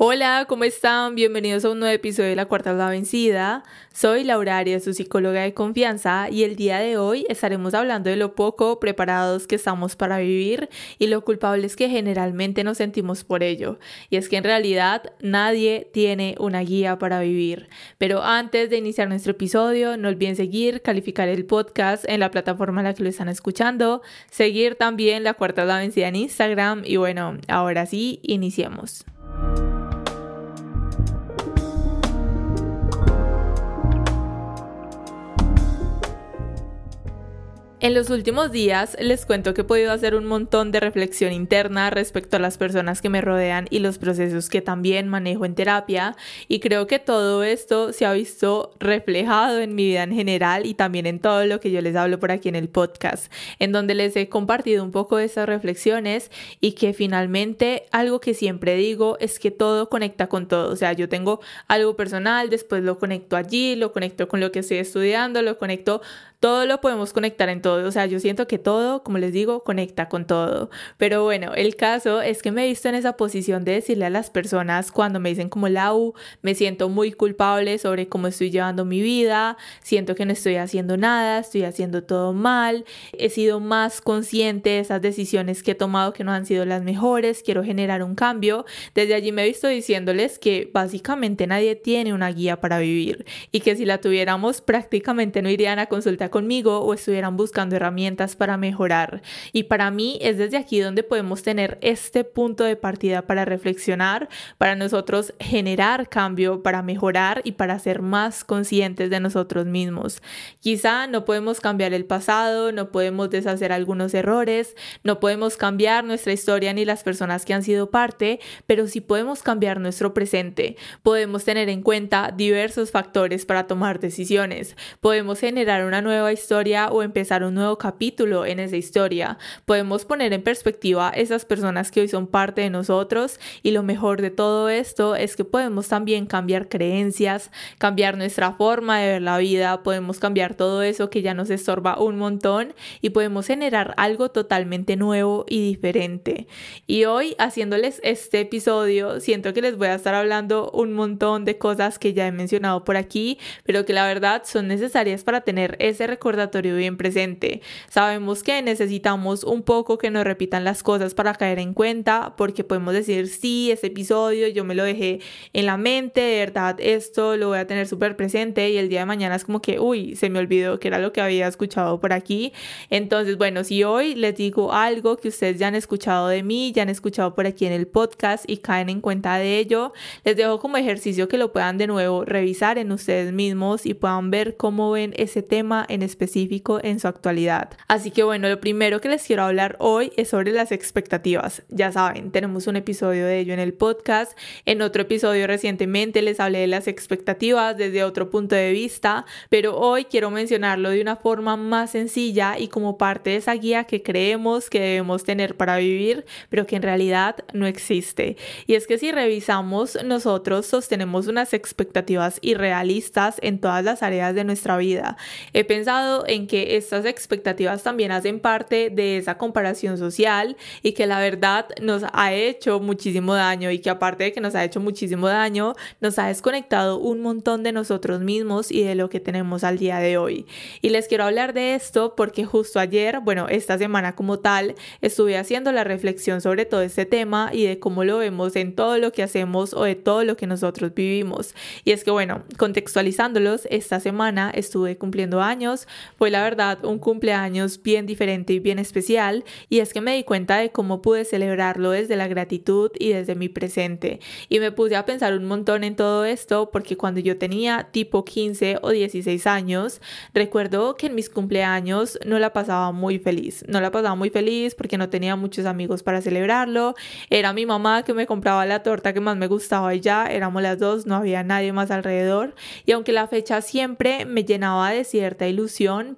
Hola, ¿cómo están? Bienvenidos a un nuevo episodio de La Cuarta La Vencida. Soy Laura Arias, su psicóloga de confianza, y el día de hoy estaremos hablando de lo poco preparados que estamos para vivir y lo culpables que generalmente nos sentimos por ello. Y es que en realidad nadie tiene una guía para vivir. Pero antes de iniciar nuestro episodio, no olviden seguir, calificar el podcast en la plataforma en la que lo están escuchando, seguir también La Cuarta La Vencida en Instagram y bueno, ahora sí, iniciemos. En los últimos días les cuento que he podido hacer un montón de reflexión interna respecto a las personas que me rodean y los procesos que también manejo en terapia. Y creo que todo esto se ha visto reflejado en mi vida en general y también en todo lo que yo les hablo por aquí en el podcast, en donde les he compartido un poco de esas reflexiones y que finalmente algo que siempre digo es que todo conecta con todo, o sea, yo tengo algo personal, después lo conecto allí, lo conecto con lo que estoy estudiando, lo conecto todo lo podemos conectar en todo. O sea, yo siento que todo, como les digo, conecta con todo. Pero bueno, el caso es que me he visto en esa posición de decirle a las personas cuando me dicen como Lau, me siento muy culpable sobre cómo estoy llevando mi vida, siento que no estoy haciendo nada, estoy haciendo todo mal, he sido más consciente de esas decisiones que he tomado que no han sido las mejores, quiero generar un cambio. Desde allí me he visto diciéndoles que básicamente nadie tiene una guía para vivir y que si la tuviéramos prácticamente no irían a consultar conmigo o estuvieran buscando herramientas para mejorar. Y para mí es desde aquí donde podemos tener este punto de partida para reflexionar, para nosotros generar cambio, para mejorar y para ser más conscientes de nosotros mismos. Quizá no podemos cambiar el pasado, no podemos deshacer algunos errores, no podemos cambiar nuestra historia ni las personas que han sido parte, pero sí podemos cambiar nuestro presente. Podemos tener en cuenta diversos factores para tomar decisiones. Podemos generar una nueva historia o empezar un nuevo capítulo en esa historia. Podemos poner en perspectiva esas personas que hoy son parte de nosotros y lo mejor de todo esto es que podemos también cambiar creencias, cambiar nuestra forma de ver la vida, podemos cambiar todo eso que ya nos estorba un montón y podemos generar algo totalmente nuevo y diferente. Y hoy haciéndoles este episodio, siento que les voy a estar hablando un montón de cosas que ya he mencionado por aquí, pero que la verdad son necesarias para tener ese recordatorio bien presente. Sabemos que necesitamos un poco que nos repitan las cosas para caer en cuenta, porque podemos decir, sí, este episodio yo me lo dejé en la mente, de verdad, esto lo voy a tener súper presente y el día de mañana es como que, uy, se me olvidó que era lo que había escuchado por aquí. Entonces, bueno, si hoy les digo algo que ustedes ya han escuchado de mí, ya han escuchado por aquí en el podcast y caen en cuenta de ello, les dejo como ejercicio que lo puedan de nuevo revisar en ustedes mismos y puedan ver cómo ven ese tema en específico en su actualidad. Así que bueno, lo primero que les quiero hablar hoy es sobre las expectativas. Ya saben, tenemos un episodio de ello en el podcast. En otro episodio recientemente les hablé de las expectativas desde otro punto de vista, pero hoy quiero mencionarlo de una forma más sencilla y como parte de esa guía que creemos que debemos tener para vivir, pero que en realidad no existe. Y es que si revisamos, nosotros sostenemos unas expectativas irrealistas en todas las áreas de nuestra vida. He pensado pensado en que estas expectativas también hacen parte de esa comparación social y que la verdad nos ha hecho muchísimo daño y que aparte de que nos ha hecho muchísimo daño, nos ha desconectado un montón de nosotros mismos y de lo que tenemos al día de hoy. Y les quiero hablar de esto porque justo ayer, bueno, esta semana como tal, estuve haciendo la reflexión sobre todo este tema y de cómo lo vemos en todo lo que hacemos o de todo lo que nosotros vivimos. Y es que bueno, contextualizándolos, esta semana estuve cumpliendo años, fue la verdad un cumpleaños bien diferente y bien especial y es que me di cuenta de cómo pude celebrarlo desde la gratitud y desde mi presente. Y me puse a pensar un montón en todo esto porque cuando yo tenía tipo 15 o 16 años, recuerdo que en mis cumpleaños no la pasaba muy feliz, no la pasaba muy feliz porque no tenía muchos amigos para celebrarlo, era mi mamá que me compraba la torta que más me gustaba y ya éramos las dos, no había nadie más alrededor. Y aunque la fecha siempre me llenaba de cierta ilusión,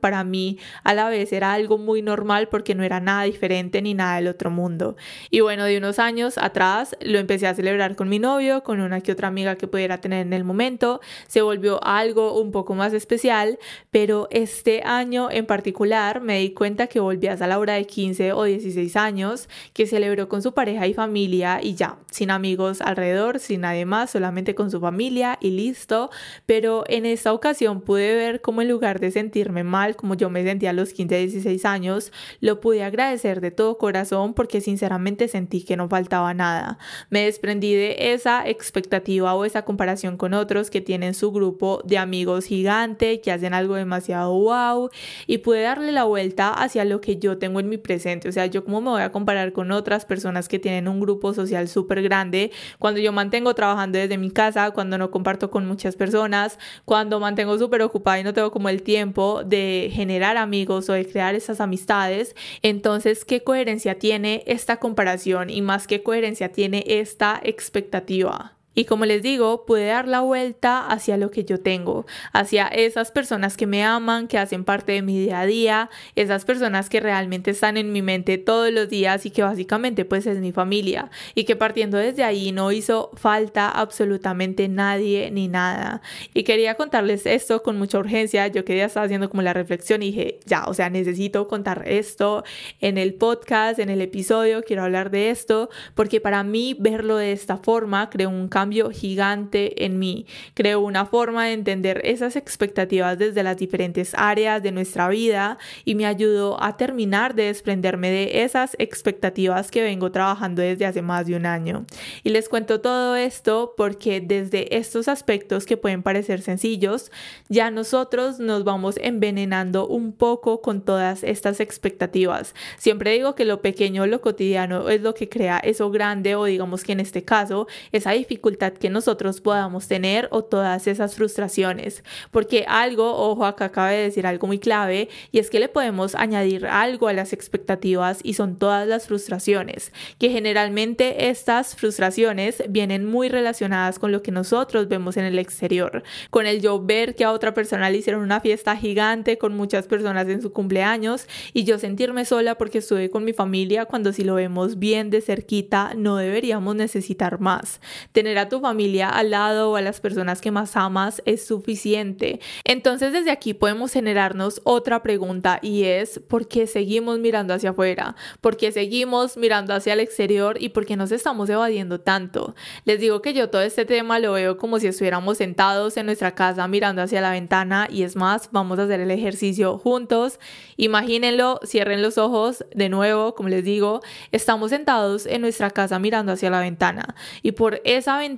para mí a la vez era algo muy normal porque no era nada diferente ni nada del otro mundo. Y bueno, de unos años atrás lo empecé a celebrar con mi novio, con una que otra amiga que pudiera tener en el momento, se volvió algo un poco más especial, pero este año en particular me di cuenta que volví a la hora de 15 o 16 años, que celebró con su pareja y familia y ya, sin amigos alrededor, sin nadie más, solamente con su familia y listo, pero en esta ocasión pude ver cómo en lugar de sentirme mal como yo me sentía a los 15, 16 años, lo pude agradecer de todo corazón porque sinceramente sentí que no faltaba nada. Me desprendí de esa expectativa o esa comparación con otros que tienen su grupo de amigos gigante, que hacen algo demasiado wow y pude darle la vuelta hacia lo que yo tengo en mi presente. O sea, yo cómo me voy a comparar con otras personas que tienen un grupo social súper grande cuando yo mantengo trabajando desde mi casa, cuando no comparto con muchas personas, cuando mantengo súper ocupada y no tengo como el tiempo de generar amigos o de crear esas amistades. Entonces, ¿qué coherencia tiene esta comparación y más qué coherencia tiene esta expectativa? Y como les digo, pude dar la vuelta hacia lo que yo tengo, hacia esas personas que me aman, que hacen parte de mi día a día, esas personas que realmente están en mi mente todos los días y que básicamente pues es mi familia y que partiendo desde ahí no hizo falta absolutamente nadie ni nada. Y quería contarles esto con mucha urgencia, yo quería estar haciendo como la reflexión y dije, ya, o sea, necesito contar esto en el podcast, en el episodio, quiero hablar de esto, porque para mí verlo de esta forma creó un cambio gigante en mí. Creo una forma de entender esas expectativas desde las diferentes áreas de nuestra vida y me ayudó a terminar de desprenderme de esas expectativas que vengo trabajando desde hace más de un año. Y les cuento todo esto porque desde estos aspectos que pueden parecer sencillos, ya nosotros nos vamos envenenando un poco con todas estas expectativas. Siempre digo que lo pequeño, lo cotidiano es lo que crea eso grande o digamos que en este caso esa dificultad que nosotros podamos tener o todas esas frustraciones. Porque algo, ojo, acá acaba de decir algo muy clave y es que le podemos añadir algo a las expectativas y son todas las frustraciones, que generalmente estas frustraciones vienen muy relacionadas con lo que nosotros vemos en el exterior, con el yo ver que a otra persona le hicieron una fiesta gigante con muchas personas en su cumpleaños y yo sentirme sola porque estuve con mi familia cuando si lo vemos bien de cerquita no deberíamos necesitar más. Tener a tu familia al lado o a las personas que más amas es suficiente. Entonces desde aquí podemos generarnos otra pregunta y es ¿por qué seguimos mirando hacia afuera? ¿Por qué seguimos mirando hacia el exterior y por qué nos estamos evadiendo tanto? Les digo que yo todo este tema lo veo como si estuviéramos sentados en nuestra casa mirando hacia la ventana y es más, vamos a hacer el ejercicio juntos. Imagínenlo, cierren los ojos de nuevo, como les digo, estamos sentados en nuestra casa mirando hacia la ventana y por esa ventana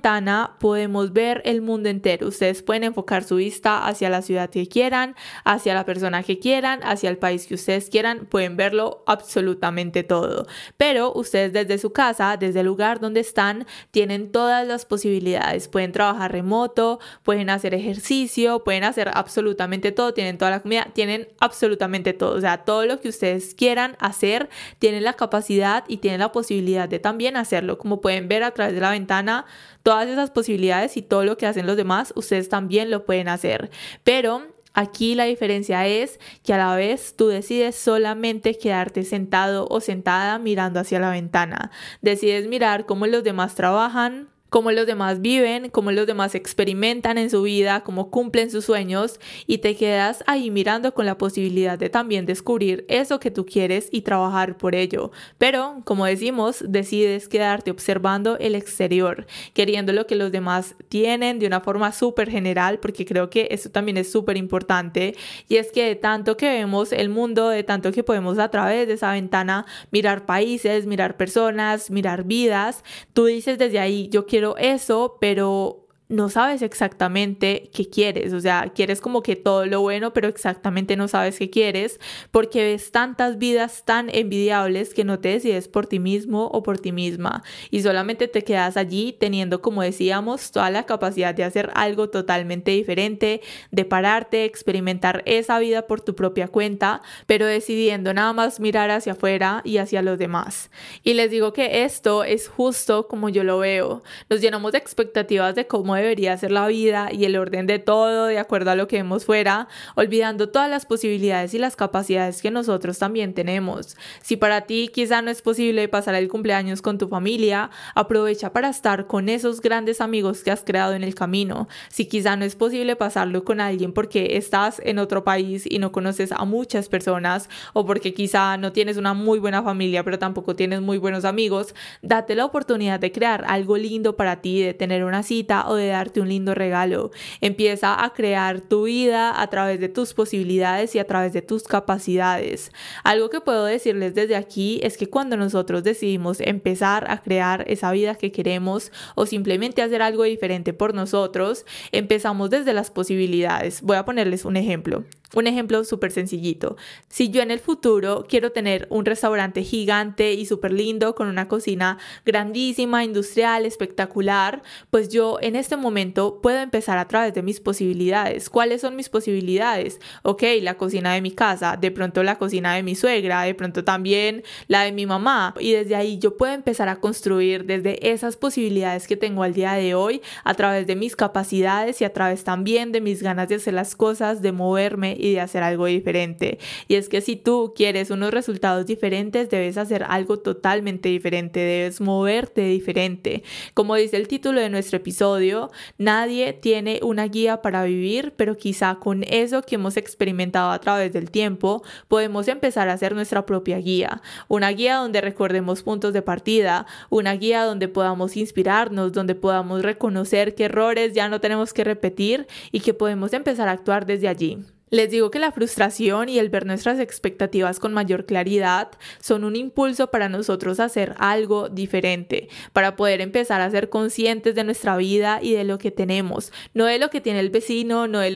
podemos ver el mundo entero. Ustedes pueden enfocar su vista hacia la ciudad que quieran, hacia la persona que quieran, hacia el país que ustedes quieran. Pueden verlo absolutamente todo. Pero ustedes desde su casa, desde el lugar donde están, tienen todas las posibilidades. Pueden trabajar remoto, pueden hacer ejercicio, pueden hacer absolutamente todo. Tienen toda la comida, tienen absolutamente todo. O sea, todo lo que ustedes quieran hacer, tienen la capacidad y tienen la posibilidad de también hacerlo. Como pueden ver a través de la ventana, todas esas posibilidades y todo lo que hacen los demás, ustedes también lo pueden hacer. Pero Aquí la diferencia es que a la vez tú decides solamente quedarte sentado o sentada mirando hacia la ventana. Decides mirar cómo los demás trabajan, cómo los demás viven, cómo los demás experimentan en su vida, cómo cumplen sus sueños y te quedas ahí mirando con la posibilidad de también descubrir eso que tú quieres y trabajar por ello. Pero, como decimos, decides quedarte observando el exterior, queriendo lo que los demás tienen de una forma súper general, porque creo que eso también es súper importante. Y es que de tanto que vemos el mundo, de tanto que podemos a través de esa ventana mirar países, mirar personas, mirar vidas, tú dices desde ahí, yo quiero eso, pero no sabes exactamente qué quieres, o sea, quieres como que todo lo bueno, pero exactamente no sabes qué quieres, porque ves tantas vidas tan envidiables que no te decides por ti mismo o por ti misma y solamente te quedas allí teniendo, como decíamos, toda la capacidad de hacer algo totalmente diferente, de pararte, experimentar esa vida por tu propia cuenta, pero decidiendo nada más mirar hacia afuera y hacia los demás. Y les digo que esto es justo como yo lo veo. Nos llenamos de expectativas de cómo debería ser la vida y el orden de todo de acuerdo a lo que vemos fuera, olvidando todas las posibilidades y las capacidades que nosotros también tenemos. Si para ti quizá no es posible pasar el cumpleaños con tu familia, aprovecha para estar con esos grandes amigos que has creado en el camino. Si quizá no es posible pasarlo con alguien porque estás en otro país y no conoces a muchas personas o porque quizá no tienes una muy buena familia pero tampoco tienes muy buenos amigos, date la oportunidad de crear algo lindo para ti, de tener una cita o de darte un lindo regalo. Empieza a crear tu vida a través de tus posibilidades y a través de tus capacidades. Algo que puedo decirles desde aquí es que cuando nosotros decidimos empezar a crear esa vida que queremos o simplemente hacer algo diferente por nosotros, empezamos desde las posibilidades. Voy a ponerles un ejemplo. Un ejemplo súper sencillito. Si yo en el futuro quiero tener un restaurante gigante y súper lindo con una cocina grandísima, industrial, espectacular, pues yo en este momento puedo empezar a través de mis posibilidades. ¿Cuáles son mis posibilidades? Ok, la cocina de mi casa, de pronto la cocina de mi suegra, de pronto también la de mi mamá. Y desde ahí yo puedo empezar a construir desde esas posibilidades que tengo al día de hoy, a través de mis capacidades y a través también de mis ganas de hacer las cosas, de moverme y de hacer algo diferente. Y es que si tú quieres unos resultados diferentes, debes hacer algo totalmente diferente, debes moverte diferente. Como dice el título de nuestro episodio, nadie tiene una guía para vivir, pero quizá con eso que hemos experimentado a través del tiempo, podemos empezar a hacer nuestra propia guía. Una guía donde recordemos puntos de partida, una guía donde podamos inspirarnos, donde podamos reconocer qué errores ya no tenemos que repetir y que podemos empezar a actuar desde allí. Les digo que la frustración y el ver nuestras expectativas con mayor claridad son un impulso para nosotros hacer algo diferente, para poder empezar a ser conscientes de nuestra vida y de lo que tenemos, no de lo que tiene el vecino, no de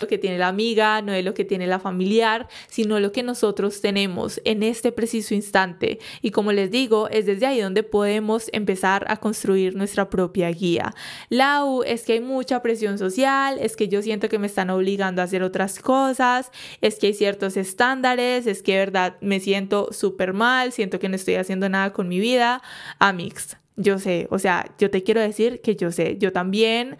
Lo que tiene la amiga, no es lo que tiene la familiar, sino lo que nosotros tenemos en este preciso instante. Y como les digo, es desde ahí donde podemos empezar a construir nuestra propia guía. La U es que hay mucha presión social, es que yo siento que me están obligando a hacer otras cosas, es que hay ciertos estándares, es que verdad me siento súper mal, siento que no estoy haciendo nada con mi vida. Amix, yo sé, o sea, yo te quiero decir que yo sé, yo también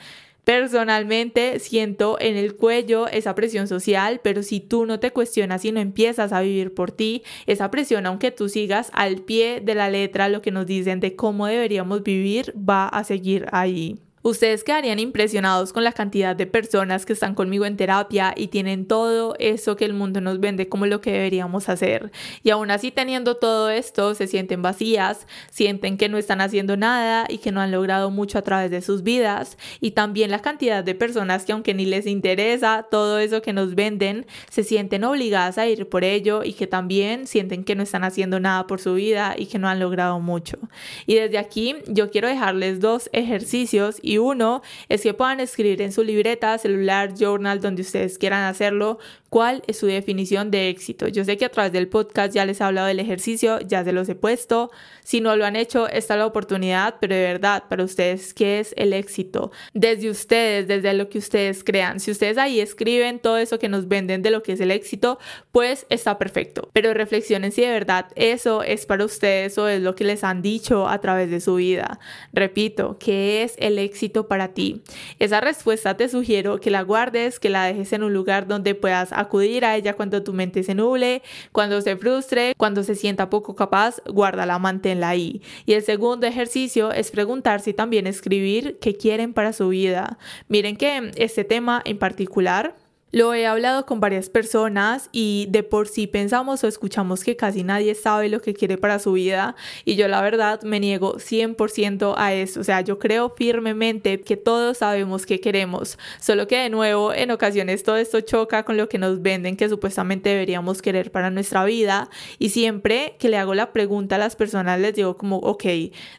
Personalmente siento en el cuello esa presión social, pero si tú no te cuestionas y no empiezas a vivir por ti, esa presión, aunque tú sigas al pie de la letra lo que nos dicen de cómo deberíamos vivir, va a seguir ahí. Ustedes quedarían impresionados con la cantidad de personas que están conmigo en terapia y tienen todo eso que el mundo nos vende como lo que deberíamos hacer. Y aún así teniendo todo esto, se sienten vacías, sienten que no están haciendo nada y que no han logrado mucho a través de sus vidas. Y también la cantidad de personas que aunque ni les interesa todo eso que nos venden, se sienten obligadas a ir por ello y que también sienten que no están haciendo nada por su vida y que no han logrado mucho. Y desde aquí yo quiero dejarles dos ejercicios y uno es que puedan escribir en su libreta, celular, journal, donde ustedes quieran hacerlo, cuál es su definición de éxito. Yo sé que a través del podcast ya les he hablado del ejercicio, ya se los he puesto. Si no lo han hecho, esta es la oportunidad, pero de verdad, para ustedes, ¿qué es el éxito? Desde ustedes, desde lo que ustedes crean. Si ustedes ahí escriben todo eso que nos venden de lo que es el éxito, pues está perfecto. Pero reflexionen si de verdad eso es para ustedes o es lo que les han dicho a través de su vida. Repito, ¿qué es el éxito para ti? Esa respuesta te sugiero que la guardes, que la dejes en un lugar donde puedas acudir a ella cuando tu mente se nuble, cuando se frustre, cuando se sienta poco capaz, guárdala, manténla ahí. Y el segundo ejercicio es preguntar si también escribir qué quieren para su vida. Miren que este tema en particular lo he hablado con varias personas y de por sí pensamos o escuchamos que casi nadie sabe lo que quiere para su vida y yo la verdad me niego 100% a eso. O sea, yo creo firmemente que todos sabemos qué queremos, solo que de nuevo en ocasiones todo esto choca con lo que nos venden que supuestamente deberíamos querer para nuestra vida y siempre que le hago la pregunta a las personas les digo como, ok,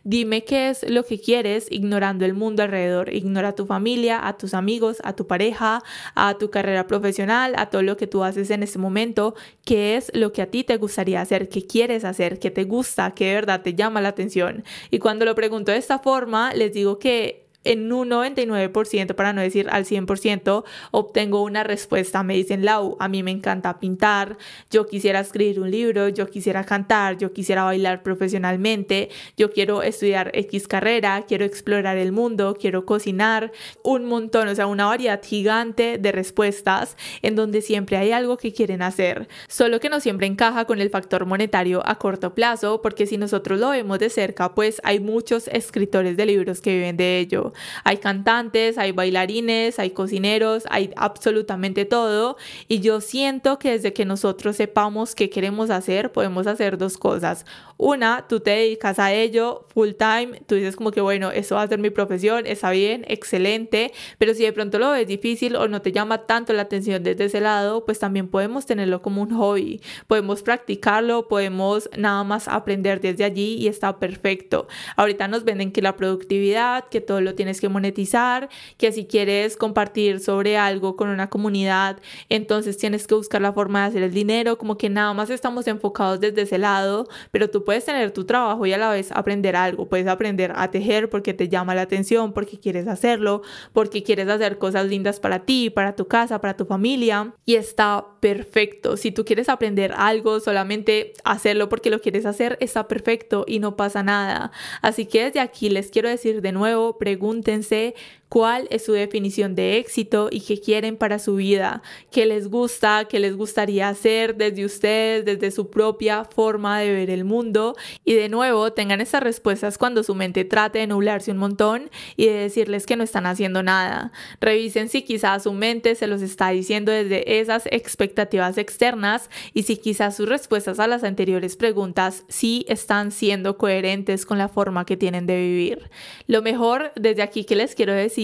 dime qué es lo que quieres ignorando el mundo alrededor, ignora a tu familia, a tus amigos, a tu pareja, a tu carrera profesional, a todo lo que tú haces en este momento, qué es lo que a ti te gustaría hacer, qué quieres hacer, qué te gusta, qué de verdad te llama la atención. Y cuando lo pregunto de esta forma, les digo que en un 99%, para no decir al 100%, obtengo una respuesta. Me dicen, Lau, a mí me encanta pintar, yo quisiera escribir un libro, yo quisiera cantar, yo quisiera bailar profesionalmente, yo quiero estudiar X carrera, quiero explorar el mundo, quiero cocinar, un montón, o sea, una variedad gigante de respuestas en donde siempre hay algo que quieren hacer, solo que no siempre encaja con el factor monetario a corto plazo, porque si nosotros lo vemos de cerca, pues hay muchos escritores de libros que viven de ello hay cantantes, hay bailarines, hay cocineros, hay absolutamente todo. Y yo siento que desde que nosotros sepamos qué queremos hacer, podemos hacer dos cosas. Una, tú te dedicas a ello full time, tú dices como que bueno, eso va a ser mi profesión, está bien, excelente, pero si de pronto lo ves difícil o no te llama tanto la atención desde ese lado, pues también podemos tenerlo como un hobby, podemos practicarlo, podemos nada más aprender desde allí y está perfecto. Ahorita nos venden que la productividad, que todo lo tienes que monetizar, que si quieres compartir sobre algo con una comunidad, entonces tienes que buscar la forma de hacer el dinero, como que nada más estamos enfocados desde ese lado, pero tú puedes tener tu trabajo y a la vez aprender algo, puedes aprender a tejer porque te llama la atención, porque quieres hacerlo, porque quieres hacer cosas lindas para ti, para tu casa, para tu familia y está perfecto. Si tú quieres aprender algo, solamente hacerlo porque lo quieres hacer, está perfecto y no pasa nada. Así que desde aquí les quiero decir de nuevo, pregúntense cuál es su definición de éxito y qué quieren para su vida, qué les gusta, qué les gustaría hacer desde ustedes, desde su propia forma de ver el mundo. Y de nuevo, tengan esas respuestas cuando su mente trate de nublarse un montón y de decirles que no están haciendo nada. Revisen si quizás su mente se los está diciendo desde esas expectativas externas y si quizás sus respuestas a las anteriores preguntas sí están siendo coherentes con la forma que tienen de vivir. Lo mejor desde aquí que les quiero decir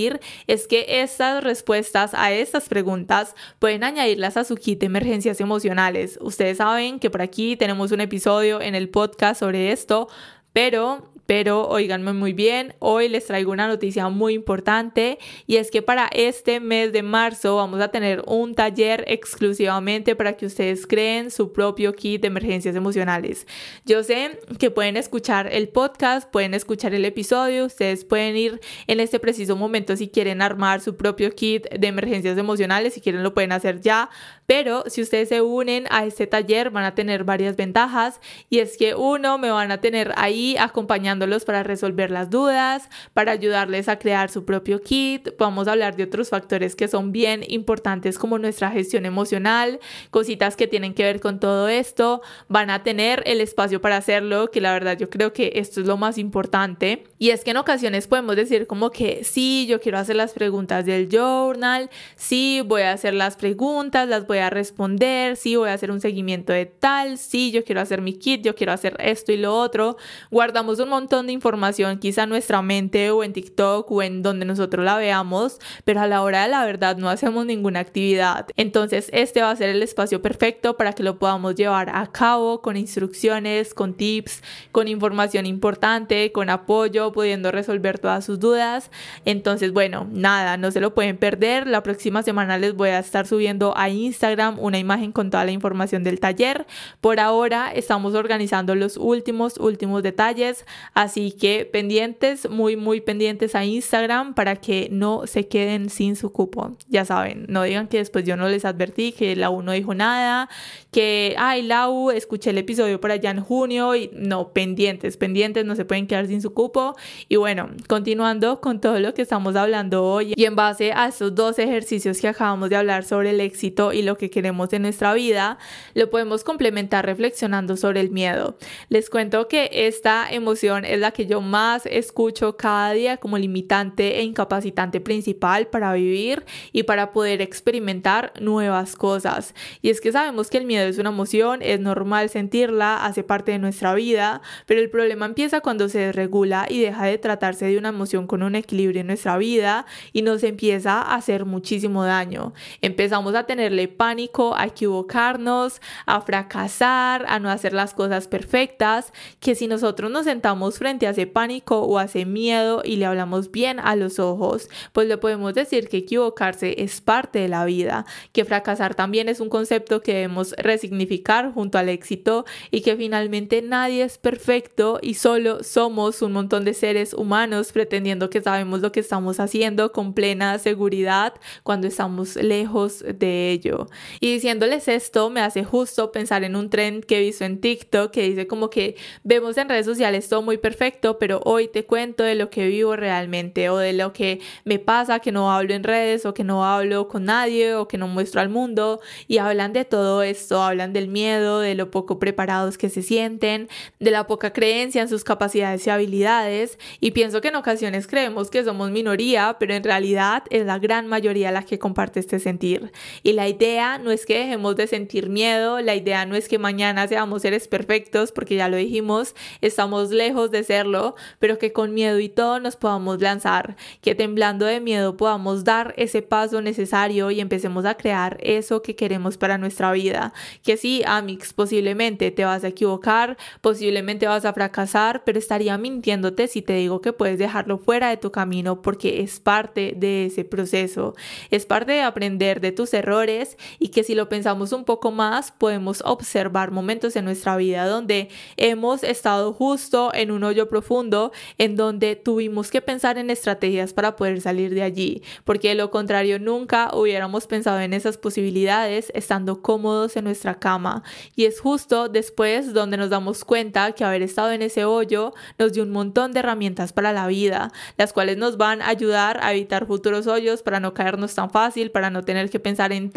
es que estas respuestas a estas preguntas pueden añadirlas a su kit de emergencias emocionales. Ustedes saben que por aquí tenemos un episodio en el podcast sobre esto, pero pero oíganme muy bien, hoy les traigo una noticia muy importante y es que para este mes de marzo vamos a tener un taller exclusivamente para que ustedes creen su propio kit de emergencias emocionales. Yo sé que pueden escuchar el podcast, pueden escuchar el episodio, ustedes pueden ir en este preciso momento si quieren armar su propio kit de emergencias emocionales, si quieren lo pueden hacer ya, Pero si ustedes se unen a este taller van a tener varias ventajas y es que uno, me van a tener ahí acompañándolos para resolver las dudas, para ayudarles a crear su propio kit. Vamos a hablar de otros factores que son bien importantes como nuestra gestión emocional, cositas que tienen que ver con todo esto. Van a tener el espacio para hacerlo, que la verdad yo creo que esto es lo más importante. Y es que en ocasiones podemos decir como que sí, yo quiero hacer las preguntas del journal, sí, voy a hacer las preguntas, las voy a responder, sí, voy a hacer un seguimiento de tal, sí, yo quiero hacer mi kit, yo quiero hacer esto y lo otro. Guardamos un montón de información quizá en nuestra mente o en TikTok o en donde nosotros la veamos, pero a la hora de la verdad no hacemos ninguna actividad. Entonces este va a ser el espacio perfecto para que lo podamos llevar a cabo con instrucciones, con tips, con información importante, con apoyo, pudiendo resolver todas sus dudas. Entonces, bueno, nada, no se lo pueden perder. La próxima semana les voy a estar subiendo a Instagram una imagen con toda la información del taller. Por ahora estamos organizando los últimos, últimos detalles, así que pendientes, muy, muy pendientes a Instagram para que no se queden sin su cupo. Ya saben, no digan que después yo no les advertí, que la U no dijo nada, que, ay, la U, escuché el episodio por allá en junio y no, pendientes, pendientes, no se pueden quedar sin su cupo. Y bueno, continuando con todo lo que estamos hablando hoy y en base a estos dos ejercicios que acabamos de hablar sobre el éxito y lo que queremos en nuestra vida, lo podemos complementar reflexionando sobre el miedo. Les cuento que esta emoción es la que yo más escucho cada día como limitante e incapacitante principal para vivir y para poder experimentar nuevas cosas. Y es que sabemos que el miedo es una emoción, es normal sentirla, hace parte de nuestra vida, pero el problema empieza cuando se desregula y deja de tratarse de una emoción con un equilibrio en nuestra vida y nos empieza a hacer muchísimo daño. Empezamos a tenerle pánico, a equivocarnos, a fracasar, a no hacer las cosas perfectas, que si nosotros nos sentamos frente a ese pánico o a ese miedo y le hablamos bien a los ojos, pues le podemos decir que equivocarse es parte de la vida, que fracasar también es un concepto que debemos resignificar junto al éxito y que finalmente nadie es perfecto y solo somos un montón de seres humanos pretendiendo que sabemos lo que estamos haciendo con plena seguridad cuando estamos lejos de ello. Y diciéndoles esto me hace justo pensar en un trend que he visto en TikTok que dice como que vemos en redes sociales todo muy perfecto, pero hoy te cuento de lo que vivo realmente o de lo que me pasa que no hablo en redes o que no hablo con nadie o que no muestro al mundo y hablan de todo esto, hablan del miedo, de lo poco preparados que se sienten, de la poca creencia en sus capacidades y habilidades y pienso que en ocasiones creemos que somos minoría, pero en realidad es la gran mayoría la que comparte este sentir. Y la idea no es que dejemos de sentir miedo, la idea no es que mañana seamos seres perfectos, porque ya lo dijimos, estamos lejos de serlo, pero que con miedo y todo nos podamos lanzar, que temblando de miedo podamos dar ese paso necesario y empecemos a crear eso que queremos para nuestra vida. Que sí, Amix, posiblemente te vas a equivocar, posiblemente vas a fracasar, pero estaría mintiéndote si te digo que puedes dejarlo fuera de tu camino porque es parte de ese proceso, es parte de aprender de tus errores y que si lo pensamos un poco más podemos observar momentos en nuestra vida donde hemos estado justo en un hoyo profundo en donde tuvimos que pensar en estrategias para poder salir de allí, porque de lo contrario nunca hubiéramos pensado en esas posibilidades estando cómodos en nuestra cama. Y es justo después donde nos damos cuenta que haber estado en ese hoyo nos dio un montón de herramientas para la vida, las cuales nos van a ayudar a evitar futuros hoyos para no caernos tan fácil, para no tener que pensar en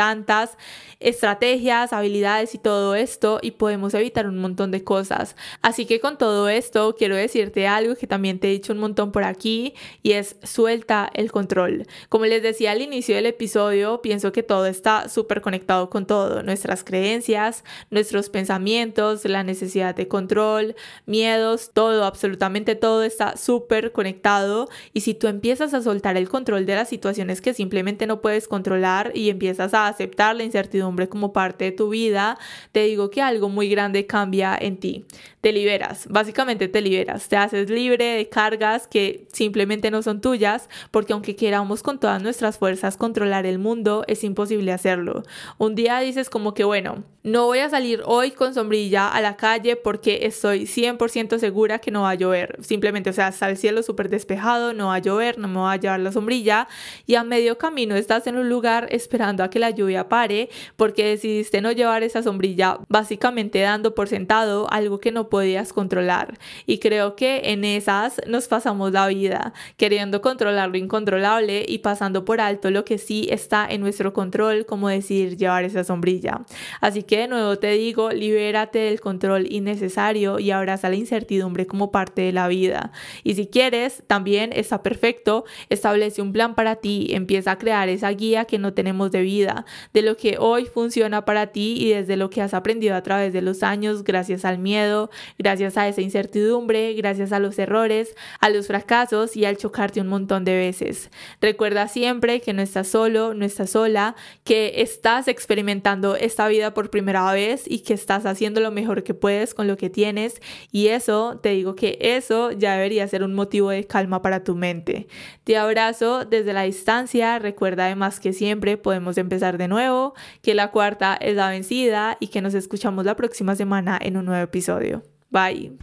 estrategias, habilidades y todo esto y podemos evitar un montón de cosas. Así que con todo esto quiero decirte algo que también te he dicho un montón por aquí y es suelta el control. Como les decía al inicio del episodio, pienso que todo está súper conectado con todo, nuestras creencias, nuestros pensamientos, la necesidad de control, miedos, todo, absolutamente todo está súper conectado y si tú empiezas a soltar el control de las situaciones que simplemente no puedes controlar y empiezas a aceptar la incertidumbre como parte de tu vida, te digo que algo muy grande cambia en ti. Te liberas, básicamente te liberas, te haces libre de cargas que simplemente no son tuyas, porque aunque queramos con todas nuestras fuerzas controlar el mundo, es imposible hacerlo. Un día dices como que, bueno, no voy a salir hoy con sombrilla a la calle porque estoy 100% segura que no va a llover. Simplemente, o sea, está el cielo súper despejado, no va a llover, no me va a llevar la sombrilla y a medio camino estás en un lugar esperando a que la lluvia pare pare porque decidiste no llevar esa sombrilla, básicamente dando por sentado algo que no podías controlar. Y creo que en esas nos pasamos la vida, queriendo controlar lo incontrolable y pasando por alto lo que sí está en nuestro control, como decir llevar esa sombrilla. Así que de nuevo te digo, libérate del control innecesario y abraza la incertidumbre como parte de la vida. Y si quieres, también está perfecto, establece un plan para ti, empieza a crear esa guía que no tenemos de vida, de lo que hoy funciona para ti y desde lo que has aprendido a través de los años, gracias al miedo, gracias a esa incertidumbre, gracias a los errores, a los fracasos y al chocarte un montón de veces. Recuerda siempre que no estás solo, no estás sola, que estás experimentando esta vida por primera vez y que estás haciendo lo mejor que puedes con lo que tienes y eso, te digo que eso ya debería ser un motivo de calma para tu mente. Te abrazo desde la distancia, recuerda además que siempre podemos empezar de nuevo, que la cuarta es la vencida y que nos escuchamos la próxima semana en un nuevo episodio. Bye.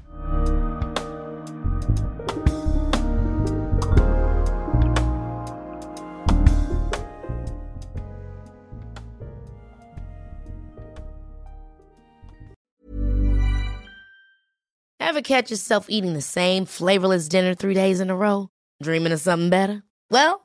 Ever catch yourself eating the same flavorless dinner three days in a row? Dreaming of something better? Well,